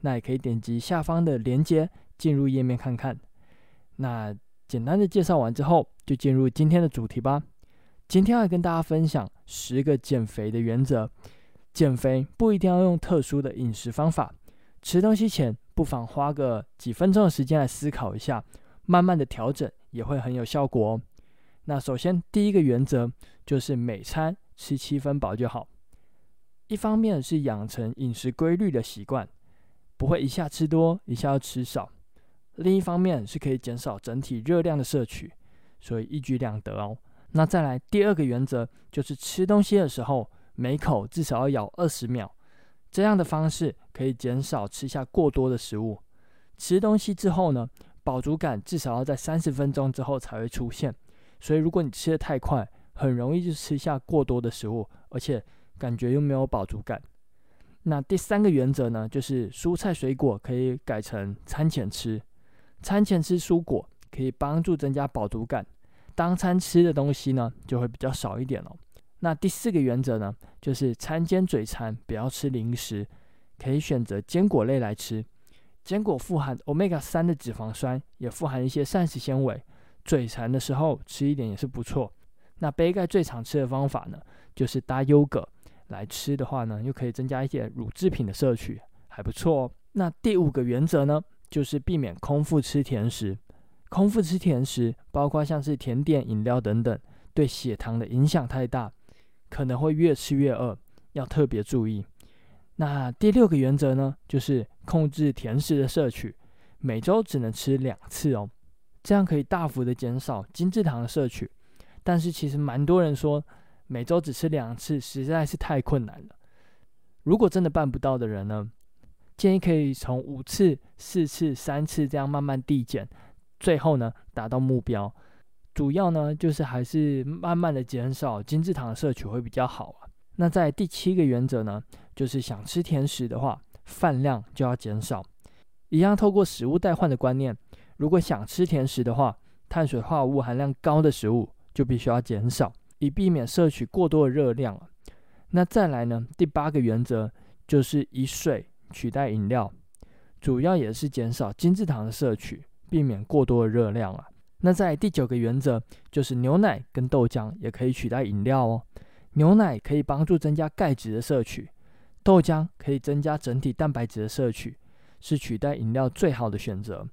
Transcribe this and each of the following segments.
那也可以点击下方的链接进入页面看看。那简单的介绍完之后，就进入今天的主题吧。今天要跟大家分享十个减肥的原则。减肥不一定要用特殊的饮食方法，吃东西前不妨花个几分钟的时间来思考一下，慢慢的调整也会很有效果哦。那首先第一个原则就是每餐吃七分饱就好。一方面是养成饮食规律的习惯，不会一下吃多一下要吃少；另一方面是可以减少整体热量的摄取，所以一举两得哦。那再来第二个原则，就是吃东西的时候，每口至少要咬二十秒，这样的方式可以减少吃下过多的食物。吃东西之后呢，饱足感至少要在三十分钟之后才会出现，所以如果你吃得太快，很容易就吃下过多的食物，而且感觉又没有饱足感。那第三个原则呢，就是蔬菜水果可以改成餐前吃，餐前吃蔬果可以帮助增加饱足感。当餐吃的东西呢，就会比较少一点哦。那第四个原则呢，就是餐间嘴馋，不要吃零食，可以选择坚果类来吃。坚果富含 Omega 三的脂肪酸，也富含一些膳食纤维，嘴馋的时候吃一点也是不错。那杯盖最常吃的方法呢，就是搭优格来吃的话呢，又可以增加一些乳制品的摄取，还不错哦。那第五个原则呢，就是避免空腹吃甜食。空腹吃甜食，包括像是甜点、饮料等等，对血糖的影响太大，可能会越吃越饿，要特别注意。那第六个原则呢，就是控制甜食的摄取，每周只能吃两次哦，这样可以大幅的减少精制糖的摄取。但是其实蛮多人说，每周只吃两次实在是太困难了。如果真的办不到的人呢，建议可以从五次、四次、三次这样慢慢递减。最后呢，达到目标，主要呢就是还是慢慢的减少精制糖的摄取会比较好啊。那在第七个原则呢，就是想吃甜食的话，饭量就要减少。一样透过食物代换的观念，如果想吃甜食的话，碳水化合物含量高的食物就必须要减少，以避免摄取过多的热量。那再来呢，第八个原则就是以水取代饮料，主要也是减少精制糖的摄取。避免过多的热量啊。那在第九个原则就是牛奶跟豆浆也可以取代饮料哦。牛奶可以帮助增加钙质的摄取，豆浆可以增加整体蛋白质的摄取，是取代饮料最好的选择。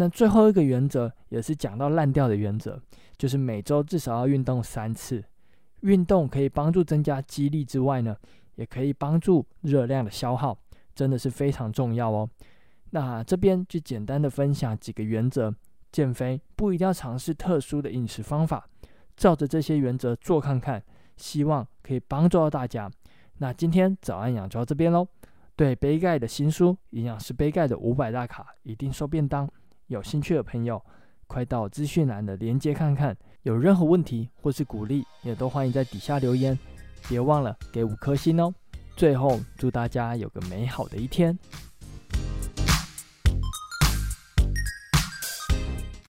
那最后一个原则也是讲到烂掉的原则，就是每周至少要运动三次。运动可以帮助增加肌力之外呢，也可以帮助热量的消耗，真的是非常重要哦。那这边就简单的分享几个原则，减肥不一定要尝试特殊的饮食方法，照着这些原则做看看，希望可以帮助到大家。那今天早安养就到这边喽。对杯盖的新书《营养师杯盖的五百大卡一定瘦便当》，有兴趣的朋友快到资讯栏的连接看看。有任何问题或是鼓励，也都欢迎在底下留言，别忘了给五颗星哦。最后祝大家有个美好的一天。